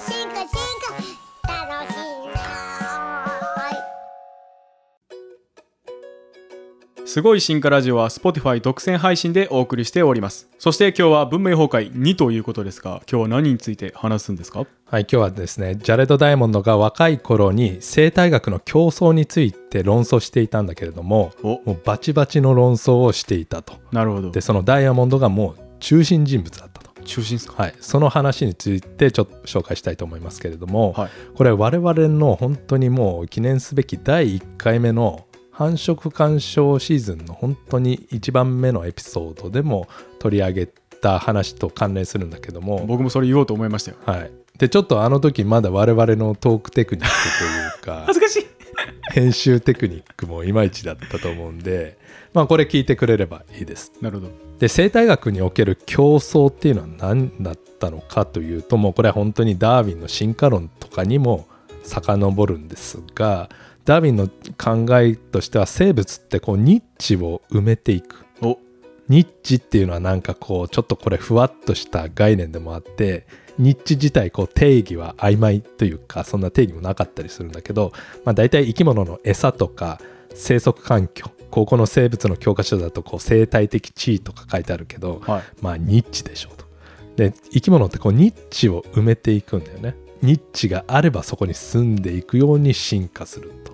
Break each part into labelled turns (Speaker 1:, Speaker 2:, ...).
Speaker 1: 進化進化楽しいな
Speaker 2: すごい進化ラジオは Spotify 独占配信でお送りしておりますそして今日は文明崩壊2ということですが今日は何について話すんですか？
Speaker 3: はい、今日はですね、ジャレド・ダイヤモンドが若い頃に生態学の競争について論争していたんだけれども、
Speaker 2: お
Speaker 3: もうバチバチの論争をしていたと。
Speaker 2: なるほど
Speaker 3: で、そのダイヤモンドがもう中心人物だったと。
Speaker 2: 中心ですか？
Speaker 3: はい、その話についてちょっと紹介したいと思いますけれども、
Speaker 2: はい。
Speaker 3: これ我々の本当にもう記念すべき第1回目の繁殖鑑賞シーズンの本当に1番目のエピソードでも取り上げた話と関連するんだけども、
Speaker 2: 僕もそれ言おうと思いましたよ。
Speaker 3: はい、でちょっとあの時まだ我々のトークテクニックというか
Speaker 2: 恥ずかしい
Speaker 3: 編集テクニックもいまいちだったと思うんでまあこれ聞いてくれればいいです。
Speaker 2: なるほど。
Speaker 3: で生態学における競争っていうのは何だったのかというともうこれは本当にダーウィンの進化論とかにも遡るんですがダーウィンの考えとしては生物ってこうニッチを埋めていく。
Speaker 2: お。
Speaker 3: ニッチっていうのはなんかこうちょっとこれふわっとした概念でもあってニッチ自体こう定義は曖昧というかそんな定義もなかったりするんだけど、まあ、大体生き物の餌とか生息環境高校の生物の教科書だとこう生態的地位とか書いてあるけど、
Speaker 2: はい
Speaker 3: まあニッチでしょうと。で生き物ってこうニッチを埋めていくんだよね。ニッチがあればそこに住んでいくように進化すると。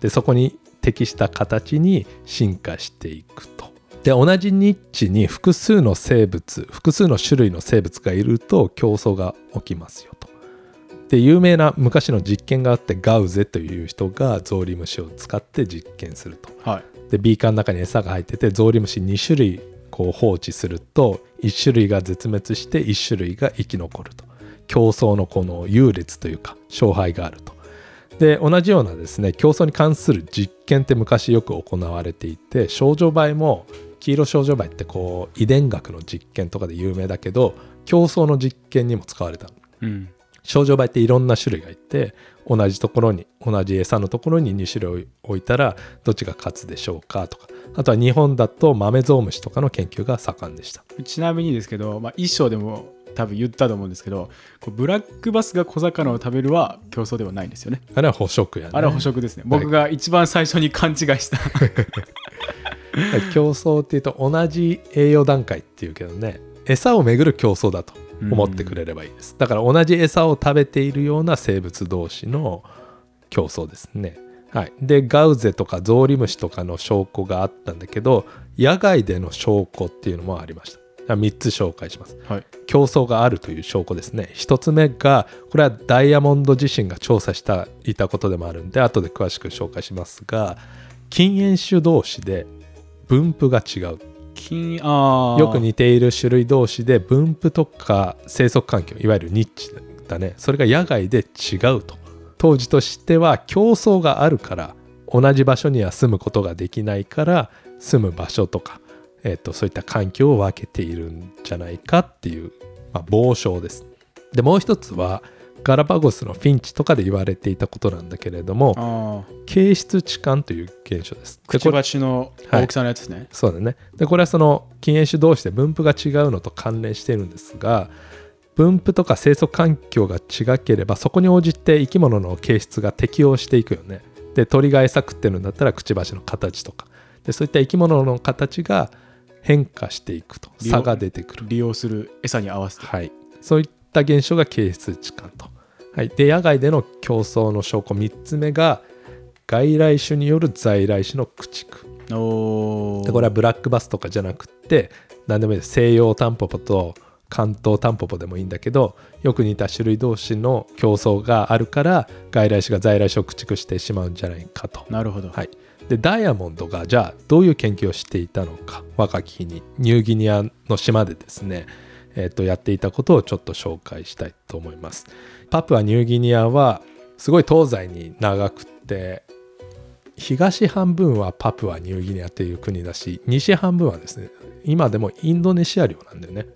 Speaker 3: でそこに適した形に進化していくと。で同じニッチに複数の生物複数の種類の生物がいると競争が起きますよと。で有名な昔の実験があってガウゼという人がゾウリムシを使って実験すると。
Speaker 2: はい
Speaker 3: でビーカーの中に餌が入っててゾウリムシ2種類こう放置すると1種類が絶滅して1種類が生き残ると競争のこの優劣というか勝敗があるとで同じようなですね競争に関する実験って昔よく行われていて少女梅も黄色少女梅ってこう遺伝学の実験とかで有名だけど競争の実験にも使われたの。
Speaker 2: うん。
Speaker 3: 少女梅っていろんな種類がいて同じところに同じ餌のところに2種類置いたらどっちが勝つでしょうかとか。あとは日本だと豆ゾウムシとかの研究が盛んでした。
Speaker 2: ちなみにですけど、まあ、一章でも多分言ったと思うんですけどブラックバスが小魚を食べるは競争ではないんですよね。
Speaker 3: あれは捕食やね。
Speaker 2: あれは捕食ですね、僕が一番最初に勘違いした
Speaker 3: 競争っていうと同じ栄養段階っていうけどね餌をめぐる競争だと思ってくれればいいです。だから同じ餌を食べているような生物同士の競争ですね。はい、でガウゼとかゾウリムシとかの証拠があったんだけど野外での証拠っていうのもありました。3つ紹介します。
Speaker 2: はい。
Speaker 3: 競争があるという証拠ですね。1つ目がこれはダイヤモンド自身が調査したいたことでもあるんで後で詳しく紹介しますが禁煙種同士で分布が違う。
Speaker 2: 金あー。
Speaker 3: よく似ている種類同士で分布とか生息環境いわゆるニッチだね。それが野外で違うと。当時としては競争があるから同じ場所には住むことができないから住む場所とか、えー、とそういった環境を分けているんじゃないかっていう、まあ、傍証です。でもう一つはガラパゴスのフィンチとかで言われていたことなんだけれども
Speaker 2: あ
Speaker 3: 形質置換という現象です
Speaker 2: ーくちばしの大きさのやつですね、
Speaker 3: そうだね。で、これはその禁煙種同士で分布が違うのと関連しているんですが、分布とか生息環境が違ければ、そこに応じて生き物の形質が適応していくよね。で、鳥が餌食ってるんだったら、くちばしの形とか。で、そういった生き物の形が変化していくと。差が出てくる。
Speaker 2: 利用する餌に合わせて
Speaker 3: はい。そういった現象が形質置換と。はい。で、野外での競争の証拠3つ目が、外来種による在来種の駆逐。
Speaker 2: おー
Speaker 3: でこれはブラックバスとかじゃなくって何でもいいです西洋タンポポと関東タンポポでもいいんだけどよく似た種類同士の競争があるから外来種が在来種を駆逐してしまうんじゃないかと。
Speaker 2: なるほど、
Speaker 3: はい、でダイヤモンドがじゃあどういう研究をしていたのか若き日にニューギニアの島でですね、えー、とやっていたことをちょっと紹介したいと思います。パプアニューギニアはすごい東西に長くって東半分はパプアニューギニアっていう国だし西半分はですね今でもインドネシア領なんだよね。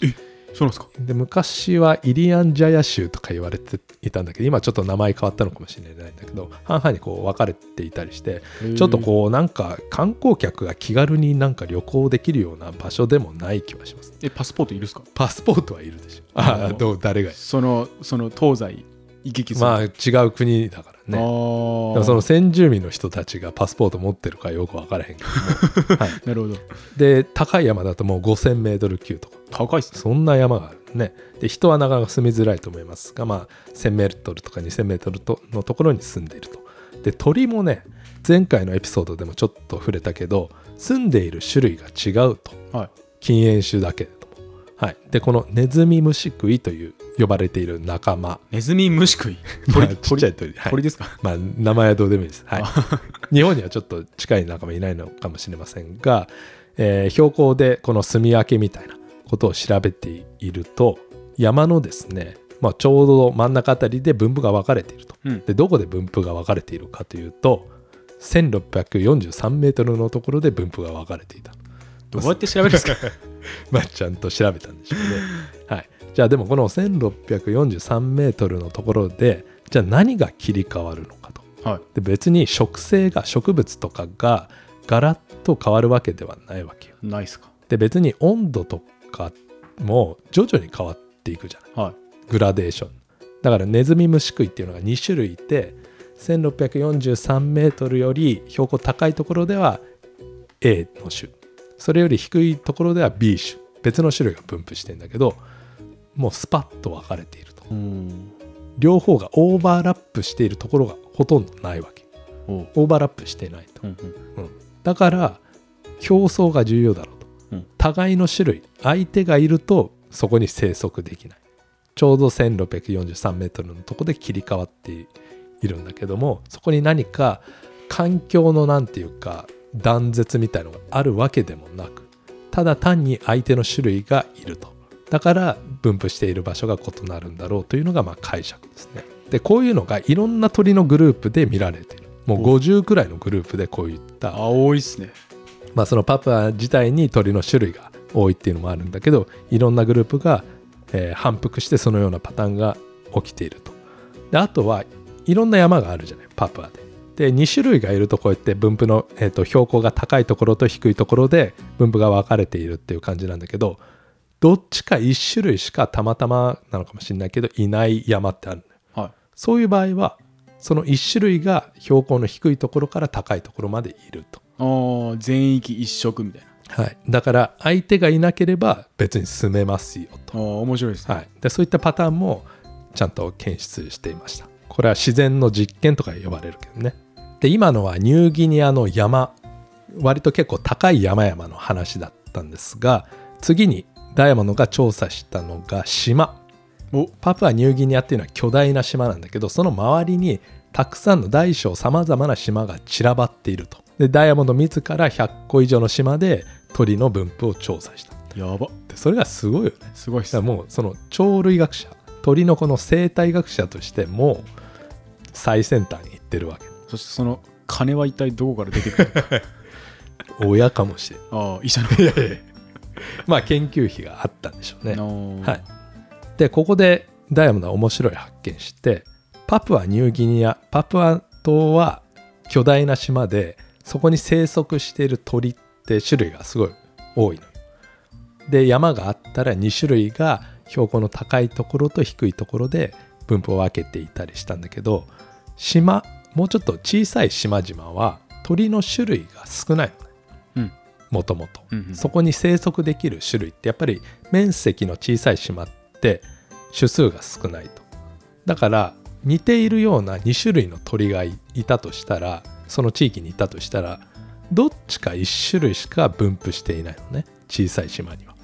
Speaker 2: そうなんですか？
Speaker 3: で昔はイリアンジャヤ州とか言われていたんだけど今ちょっと名前変わったのかもしれないんだけど半々にこう分かれていたりしてちょっとこうなんか観光客が気軽になんか旅行できるような場所でもない気はします。
Speaker 2: えパスポートいるっすか？
Speaker 3: パスポートはいるでしょ。ああどう誰が？
Speaker 2: そのその東西行き来する。
Speaker 3: まあ違う国だからね。その先住民の人たちがパスポート持ってるかよく分からへんけども、はい、
Speaker 2: なるほど。
Speaker 3: で高い山だともう 5000m 級とか。
Speaker 2: 高いっすね。
Speaker 3: そんな山があるね。で人はなかなか住みづらいと思いますがまあ 1000m とか 2000m とのところに住んでいると。で鳥もね前回のエピソードでもちょっと触れたけど住んでいる種類が違うと。
Speaker 2: はい。
Speaker 3: 禁煙種だけはい、でこのネズミムシクイという呼ばれている仲間。
Speaker 2: ネズミ虫食い。
Speaker 3: まあ
Speaker 2: 鳥？
Speaker 3: ちっちゃい鳥、はい。
Speaker 2: 鳥ですか？
Speaker 3: まあ、名前はどうでもいいです、はい、日本にはちょっと近い仲間いないのかもしれませんが、えー標高でこの住み分けみたいなことを調べていると山のですね、まあ、ちょうど真ん中あたりで分布が分かれていると。
Speaker 2: うん。
Speaker 3: でどこで分布が分かれているかというと1643メートルのところで分布が分かれていた。
Speaker 2: どうやって調べるんですか？
Speaker 3: まあちゃんと調べたんでしょうね。はい、じゃあでもこの1643メートルのところでじゃあ何が切り替わるのかと。
Speaker 2: はい
Speaker 3: で別に植生が植物とかがガラッと変わるわけではないわけよ。
Speaker 2: ないっすか
Speaker 3: で別に温度とかも徐々に変わっていくじゃない
Speaker 2: はい
Speaker 3: グラデーション。だからネズミムシクイっていうのが2種類いて1643メートルより標高高いところでは A の種それより低いところでは B 種別の種類が分布してんだけどもうスパッと分かれていると。
Speaker 2: うん。
Speaker 3: 両方がオーバーラップしているところがほとんどないわけ。オーバーラップしていないと、
Speaker 2: うんうん。
Speaker 3: うん。だから競争が重要だろうと、
Speaker 2: うん。
Speaker 3: 互いの種類相手がいるとそこに生息できない。ちょうど1643メートルのとこで切り替わっているんだけどもそこに何か環境のなんていうか断絶みたいのがあるわけでもなくただ単に相手の種類がいるとだから分布している場所が異なるんだろうというのがまあ解釈ですね。でこういうのがいろんな鳥のグループで見られている。もう50くらいのグループでこういった
Speaker 2: あ多いっすね。
Speaker 3: まあ、そのパプア自体に鳥の種類が多いっていうのもあるんだけどいろんなグループが、えー反復してそのようなパターンが起きていると。であとはいろんな山があるじゃないパプアで。で2種類がいるとこうやって分布の、えーと標高が高いところと低いところで分布が分かれているっていう感じなんだけどどっちか1種類しかたまたまなのかもしれないけどいない山ってある
Speaker 2: はい。
Speaker 3: そういう場合はその1種類が標高の低いところから高いところまでいると。
Speaker 2: 全域一色みたいな。
Speaker 3: はい、だから相手がいなければ別に進めますよ
Speaker 2: あ
Speaker 3: と、
Speaker 2: ー面白いですね、
Speaker 3: はい、でそういったパターンもちゃんと検出していました。これは自然の実験とか呼ばれるけどね。で今のはニューギニアの山。割と結構高い山々の話だったんですが次にダイヤモンドが調査したのが島。
Speaker 2: お。
Speaker 3: パプアニューギニアっていうのは巨大な島なんだけどその周りにたくさんの大小さまざまな島が散らばっていると。でダイヤモンド自ら100個以上の島で鳥の分布を調査した。
Speaker 2: やば。
Speaker 3: でそれがすごいよね。
Speaker 2: すごいっす。
Speaker 3: もうその鳥類学者鳥のこの生態学者としてもう最先端に行ってるわけ。
Speaker 2: そしてその金は一体どこから出てくる
Speaker 3: 親かもしれない
Speaker 2: ああ医者の
Speaker 3: まあ研究費があったんでしょうね。
Speaker 2: の
Speaker 3: はい、でここでダイヤモンドは面白い発見してパプアニューギニアパプア島は巨大な島でそこに生息している鳥って種類がすごい多いのよ。で山があったら2種類が標高の高いところと低いところで分布を分けていたりしたんだけど島もうちょっと小さい島々は鳥の種類が少ないの。ね
Speaker 2: うん
Speaker 3: もともとそこに生息できる種類ってやっぱり面積の小さい島って種数が少ないと。だから似ているような2種類の鳥がいいたとしたらその地域にいたとしたらどっちか1種類しか分布していないのね小さい島には。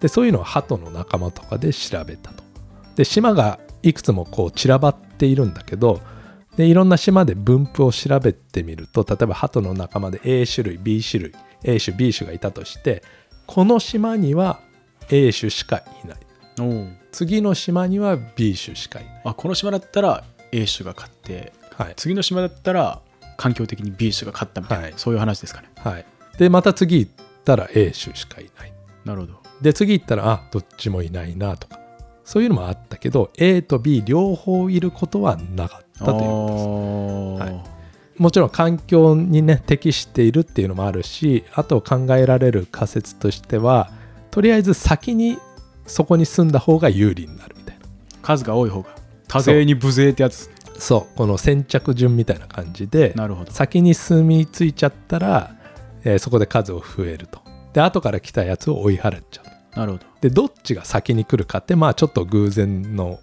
Speaker 3: でそういうのは鳩の仲間とかで調べたと。で島がいくつもこう散らばっているんだけどでいろんな島で分布を調べてみると例えば鳩の仲間で A 種類 B 種類 A 種 B 種がいたとしてこの島には A 種しかいない。次の島には B 種しかいない、
Speaker 2: あこの島だったら A 種が勝って
Speaker 3: はい。
Speaker 2: 次の島だったら環境的に B 種が勝ったみたいな、
Speaker 3: はい。
Speaker 2: そういう話ですかね。
Speaker 3: はい、でまた次行ったら A 種しかいない。
Speaker 2: なるほど。
Speaker 3: で次行ったらあどっちもいないなとかそういうのもあったけど A と B 両方いることはなかったということです。はい。もちろん環境にね適しているっていうのもあるしあと考えられる仮説としてはとりあえず先にそこに住んだ方が有利になるみたいな。
Speaker 2: 数が多い方が多勢に無勢ってやつ。
Speaker 3: そう。この先着順みたいな感じで
Speaker 2: なるほど。
Speaker 3: 先に住み着いちゃったら、えーそこで数を増えると。で後から来たやつを追い払っちゃう。
Speaker 2: なるほど。
Speaker 3: でどっちが先に来るかってまあちょっと偶然の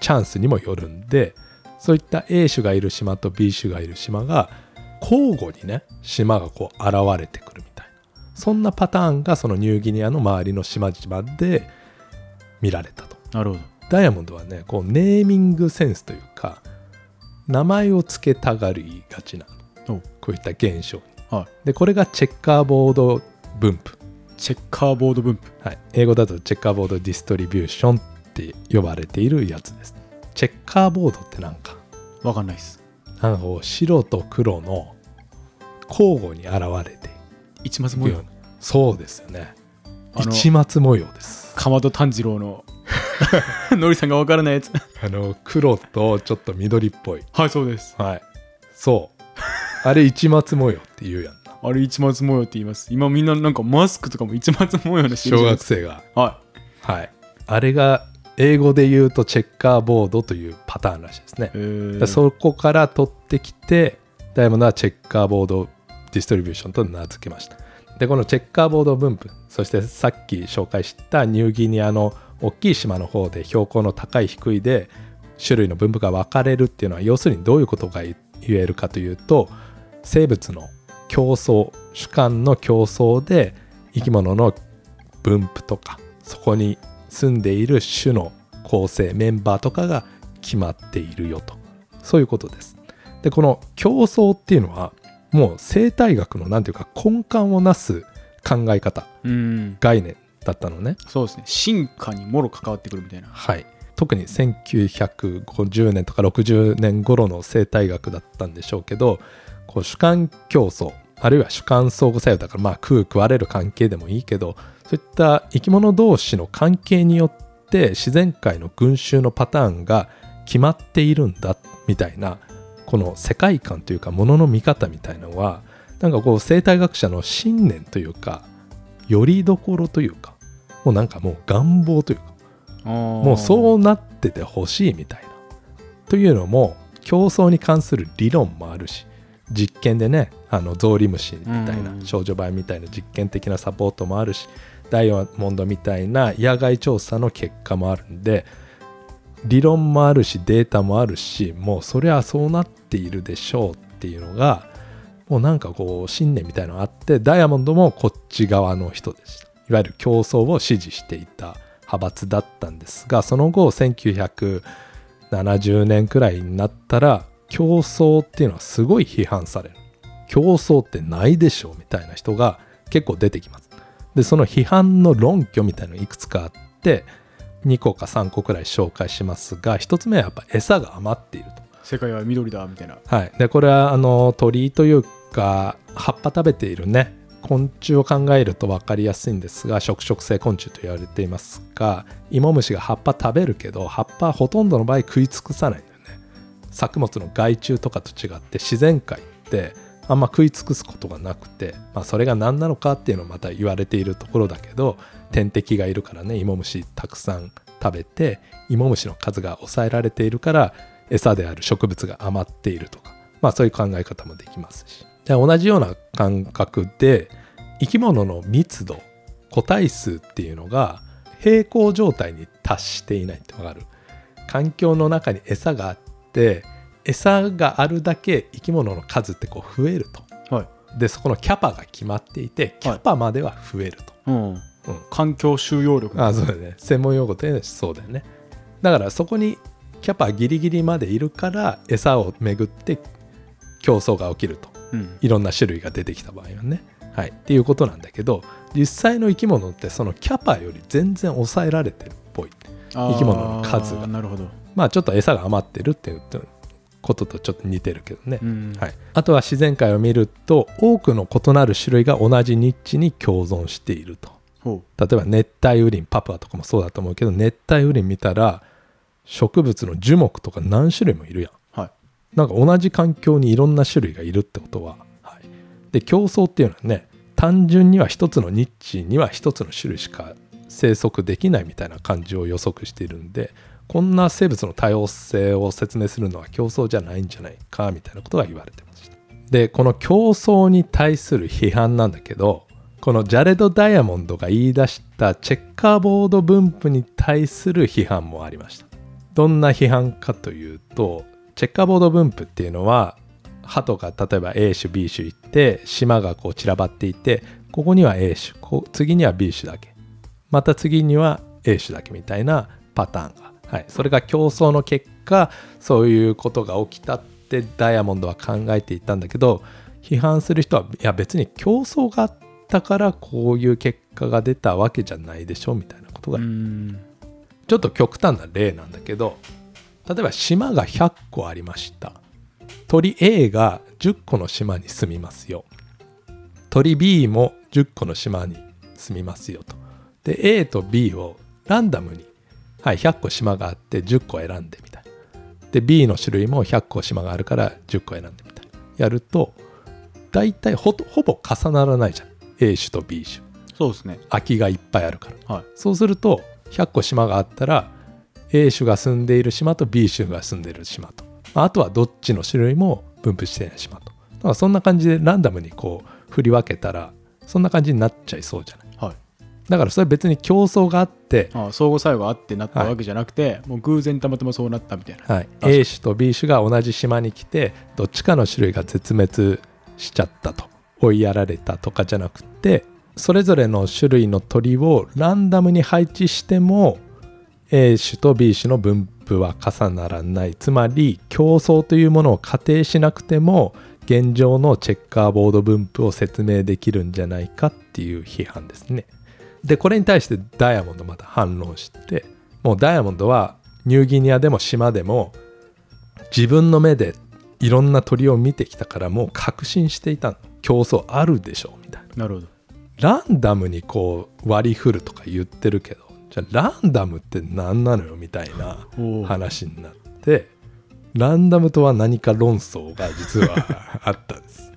Speaker 3: チャンスにもよるんでそういった A 種がいる島と B 種がいる島が交互にね島がこう現れてくるみたいな。そんなパターンがそのニューギニアの周りの島々で見られたと。
Speaker 2: なるほど。
Speaker 3: ダイヤモンドはねこうネーミングセンスというか名前を付けたがりがちなこういった現象に。
Speaker 2: はい。
Speaker 3: でこれがチェッカーボード分布。
Speaker 2: チェッカーボード分布。
Speaker 3: はい、英語だとチェッカーボードディストリビューションって呼ばれているやつです。チェッカーボードってなんか、
Speaker 2: わかんないです
Speaker 3: なんかこう白と黒の交互に現れて
Speaker 2: 一松模様。
Speaker 3: そうですよね。一松模様です。
Speaker 2: かまど炭治郎の のりさんがわからないやつ
Speaker 3: あの黒とちょっと緑っぽい。
Speaker 2: はいそうです
Speaker 3: はい。そう。あれ一松模様って言うやんな。
Speaker 2: あれ一松模様って言います今みんななんかマスクとかも一松模様の
Speaker 3: 小学生が。
Speaker 2: は
Speaker 3: はい。あれが英語で言うとチェッカーボードというパターンらしいですね。そこから取ってきてダイヤモンドはチェッカーボードディストリビューションと名付けました。でこのチェッカーボード分布そしてさっき紹介したニューギニアの大きい島の方で標高の高い低いで種類の分布が分かれるっていうのは要するにどういうことが言えるかというと生物の競争主観の競争で生き物の分布とかそこに住んでいる種の構成メンバーとかが決まっているよと。そういうことです。でこの競争っていうのはもう生態学の何ていうか根幹をなす考え方
Speaker 2: うん。
Speaker 3: 概念だったのね。
Speaker 2: そうですね。進化にもろ関わってくるみたいな。
Speaker 3: はい。特に1950年とか60年頃の生態学だったんでしょうけどこう主観競争あるいは主観相互作用だからまあ食う食われる関係でもいいけどそういった生き物同士の関係によって自然界の群衆のパターンが決まっているんだみたいなこの世界観というかものの見方みたいなのはなんかこう生態学者の信念というかよりどころというかもうなんかもう願望というかもうそうなっててほしいみたいな。というのも競争に関する理論もあるし実験でねあのゾウリムシみたいな
Speaker 2: うん。
Speaker 3: 少女版みたいな実験的なサポートもあるしダイヤモンドみたいな野外調査の結果もあるんで理論もあるしデータもあるしもうそりゃそうなっているでしょうっていうのがもうなんかこう信念みたいなのがあってダイヤモンドもこっち側の人でしたいわゆる競争を支持していた派閥だったんですがその後1970年くらいになったら競争っていうのはすごい批判される。競争ってないでしょみたいな人が結構出てきます。でその批判の論拠みたいなのいくつかあって2個か3個くらい紹介しますが1つ目はやっぱ餌が余っていると。
Speaker 2: 世界は緑だみたいな。
Speaker 3: はい、でこれはあの鳥というか葉っぱ食べているね。昆虫を考えると分かりやすいんですが食食性昆虫と言われていますが芋虫が葉っぱ食べるけど葉っぱはほとんどの場合食い尽くさない作物の害虫とかと違って自然界ってあんま食い尽くすことがなくて、まあ、それが何なのかっていうのをまた言われているところだけど天敵がいるからね芋虫たくさん食べて芋虫の数が抑えられているから餌である植物が余っているとかまあそういう考え方もできますし。じゃあ同じような感覚で生き物の密度個体数っていうのが平行状態に達していないってわかる？環境の中に餌がって餌があるだけ生き物の数ってこう増えると。
Speaker 2: はい。
Speaker 3: でそこのキャパが決まっていてキャパまでは増えると、
Speaker 2: うん。
Speaker 3: うん。
Speaker 2: 環境収容力。
Speaker 3: ああそうだね。専門用語でそうだよね。だからそこにキャパギリギリまでいるから餌をめぐって競争が起きると。
Speaker 2: うん。
Speaker 3: いろんな種類が出てきた場合はね。はい。っていうことなんだけど実際の生き物ってそのキャパより全然抑えられてるっぽい。生き物の数が。
Speaker 2: なるほど
Speaker 3: まあちょっと餌が余ってるっていうこととちょっと似てるけどね、
Speaker 2: うん。
Speaker 3: はい、あとは自然界を見ると多くの異なる種類が同じニッチに共存していると。
Speaker 2: ほ
Speaker 3: 例えば熱帯雨林パプアとかもそうだと思うけど熱帯雨林見たら植物の樹木とか何種類もいるやん。
Speaker 2: うはい。
Speaker 3: なんか同じ環境にいろんな種類がいるってことは、はい、で競争っていうのはね単純には一つのニッチには一つの種類しか生息できないみたいな感じを予測しているんでこんな生物の多様性を説明するのは競争じゃないんじゃないかみたいなことが言われてました。でこの競争に対する批判なんだけどこのジャレド・ダイヤモンドが言い出したチェッカーボード分布に対する批判もありました。どんな批判かというとチェッカーボード分布っていうのは鳩が例えば A 種 B 種行って島がこう散らばっていてここには A 種次には B 種だけ。また次には A 種だけみたいなパターンが、はい、それが競争の結果そういうことが起きたってダイヤモンドは考えていたんだけど批判する人はいや別に競争があったからこういう結果が出たわけじゃないでしょみたいなことが
Speaker 2: うん。
Speaker 3: ちょっと極端な例なんだけど例えば島が100個ありました。鳥 A が10個の島に住みますよ。鳥 B も10個の島に住みますよと。で A と B をランダムに、はい、100個島があって10個選んでみたいで B の種類も100個島があるから10個選んでみたいやると大体ほほぼ重ならないじゃん。A 種と B 種。
Speaker 2: そうですね。
Speaker 3: 空きがいっぱいあるから。
Speaker 2: はい。
Speaker 3: そうすると100個島があったら A 種が住んでいる島と B 種が住んでいる島と。まああとはどっちの種類も分布していない島と。だからそんな感じでランダムにこう振り分けたらそんな感じになっちゃいそうじゃない？だからそれ別に競争があって、
Speaker 2: あ相互作用があってなったわけじゃなくて、もう偶然たまたまそうなったみたいな。
Speaker 3: はい、A 種と B 種が同じ島に来てどっちかの種類が絶滅しちゃったと。追いやられたとかじゃなくてそれぞれの種類の鳥をランダムに配置しても A 種と B 種の分布は重ならない。つまり競争というものを仮定しなくても現状のチェッカーボード分布を説明できるんじゃないかっていう批判ですね。でこれに対してダイヤモンドまた反論してもうダイヤモンドはニューギニアでも島でも自分の目でいろんな鳥を見てきたからもう確信していたの。競争あるでしょみたいな。
Speaker 2: なるほど。
Speaker 3: ランダムにこう割り振るとか言ってるけどじゃあランダムって何なのよ？みたいな話になってランダムとは何か論争が実は あったんです。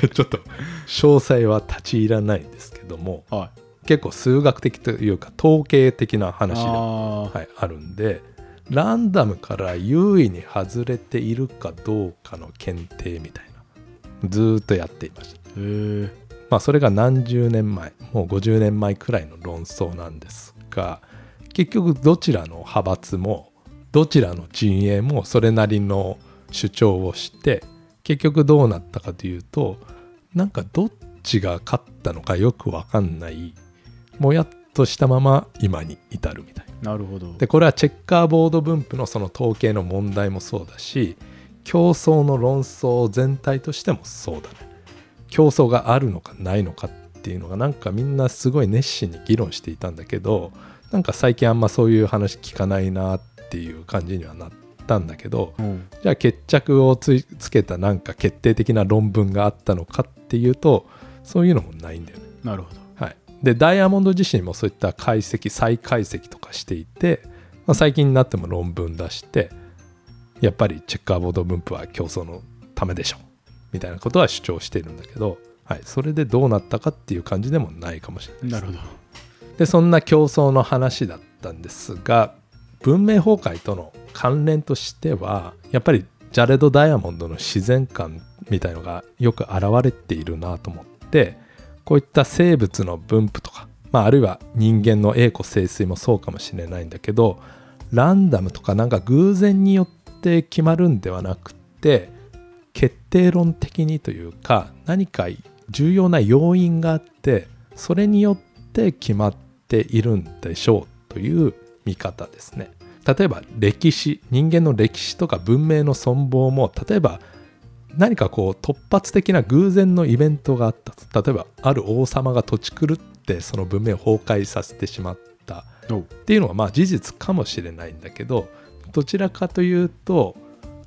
Speaker 3: でちょっと詳細は立ち入らないんですけども
Speaker 2: はい
Speaker 3: 結構数学的というか統計的な話で
Speaker 2: あ
Speaker 3: はい、あるんでランダムから優位に外れているかどうかの検定みたいなずーっとやっていました。まあそれが何十年前もう50年前くらいの論争なんですが結局どちらの派閥もどちらの陣営もそれなりの主張をして結局どうなったかというとなんかどっちが勝ったのかよくわかんないもやっとしたまま今に至るみたいな。
Speaker 2: なるほど
Speaker 3: でこれはチェッカーボード分布のその統計の問題もそうだし競争の論争全体としてもそうだね競争があるのかないのかっていうのがなんかみんなすごい熱心に議論していたんだけどなんか最近あんまそういう話聞かないなっていう感じにはなったんだけど
Speaker 2: うん
Speaker 3: じゃあ決着をつけたなんか決定的な論文があったのかっていうとそういうのもないんだよね。
Speaker 2: なるほど
Speaker 3: はい、でダイヤモンド自身もそういった解析再解析とかしていて、まあ、最近になっても論文出してやっぱりチェッカーボード分布は競争のためでしょみたいなことは主張しているんだけど、はい、それでどうなったかっていう感じでもないかもしれないです。
Speaker 2: なるほど。
Speaker 3: でそんな競争の話だったんですが文明崩壊との関連としてはやっぱりジャレド・ダイヤモンドの自然観みたいのがよく現れているなと思ってこういった生物の分布とか、まあ、あるいは人間の栄枯盛衰もそうかもしれないんだけどランダムとかなんか偶然によって決まるんではなくて決定論的にというか何か重要な要因があってそれによって決まっているんでしょうという見方ですね。例えば歴史人間の歴史とか文明の存亡も例えば何かこう突発的な偶然のイベントがあったと。例えばある王様が土地狂ってその文明を崩壊させてしまった。っていうのはまあ事実かもしれないんだけどどちらかというと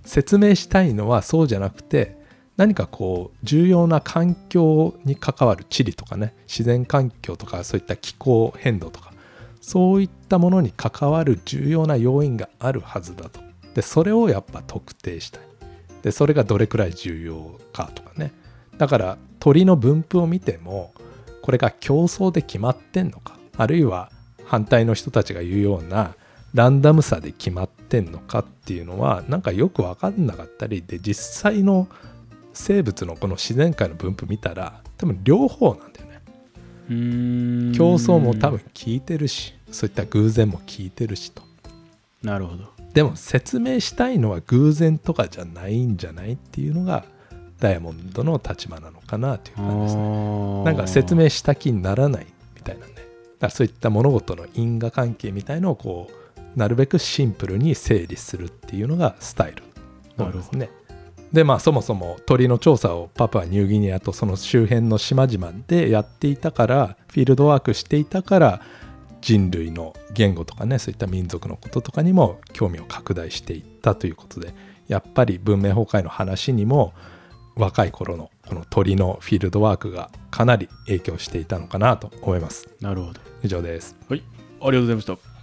Speaker 3: 説明したいのはそうじゃなくて何かこう重要な環境に関わる地理とかね自然環境とかそういった気候変動とかそういったものに関わる重要な要因があるはずだと。でそれをやっぱ特定したいでそれがどれくらい重要かとかね。だから鳥の分布を見てもこれが競争で決まってんのかあるいは反対の人たちが言うようなランダムさで決まってんのかっていうのはなんかよく分かんなかったりで実際の生物のこの自然界の分布見たら多分両方なんだよね。競争も多分効いてるしそういった偶然も効いてるしと。
Speaker 2: なるほど
Speaker 3: でも説明したいのは偶然とかじゃないんじゃないっていうのがダイヤモンドの立場なのかなという感じですね。なんか説明した気にならないみたいなんでだからそういった物事の因果関係みたいのをこうなるべくシンプルに整理するっていうのがスタイルなんですね。でまあそもそも鳥の調査をパプアニューギニアとその周辺の島々でやっていたからフィールドワークしていたから人類の言語とかねそういった民族のこととかにも興味を拡大していったということでやっぱり文明崩壊の話にも若い頃のこの鳥のフィールドワークがかなり影響していたのかなと思います。
Speaker 2: なるほど。
Speaker 3: 以上です。
Speaker 2: はいありがとうございました